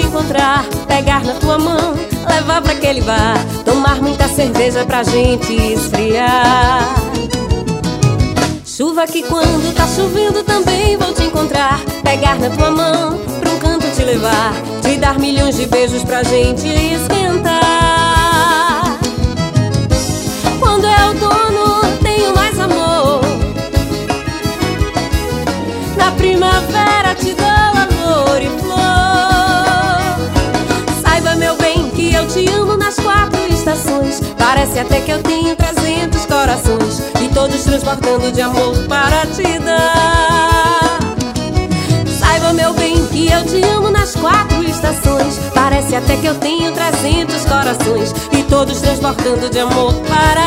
encontrar, pegar na tua mão, levar pra aquele bar, tomar muita cerveja pra gente esfriar. Chuva que quando tá chovendo também vou te encontrar, pegar na tua mão, pra um canto te levar, te dar milhões de beijos pra gente esquentar. Quando é outono, tenho mais amor. Na primavera te Parece até que eu tenho trezentos corações e todos transportando de amor para te dar. Saiba, meu bem, que eu te amo nas quatro estações. Parece até que eu tenho trezentos corações e todos transportando de amor para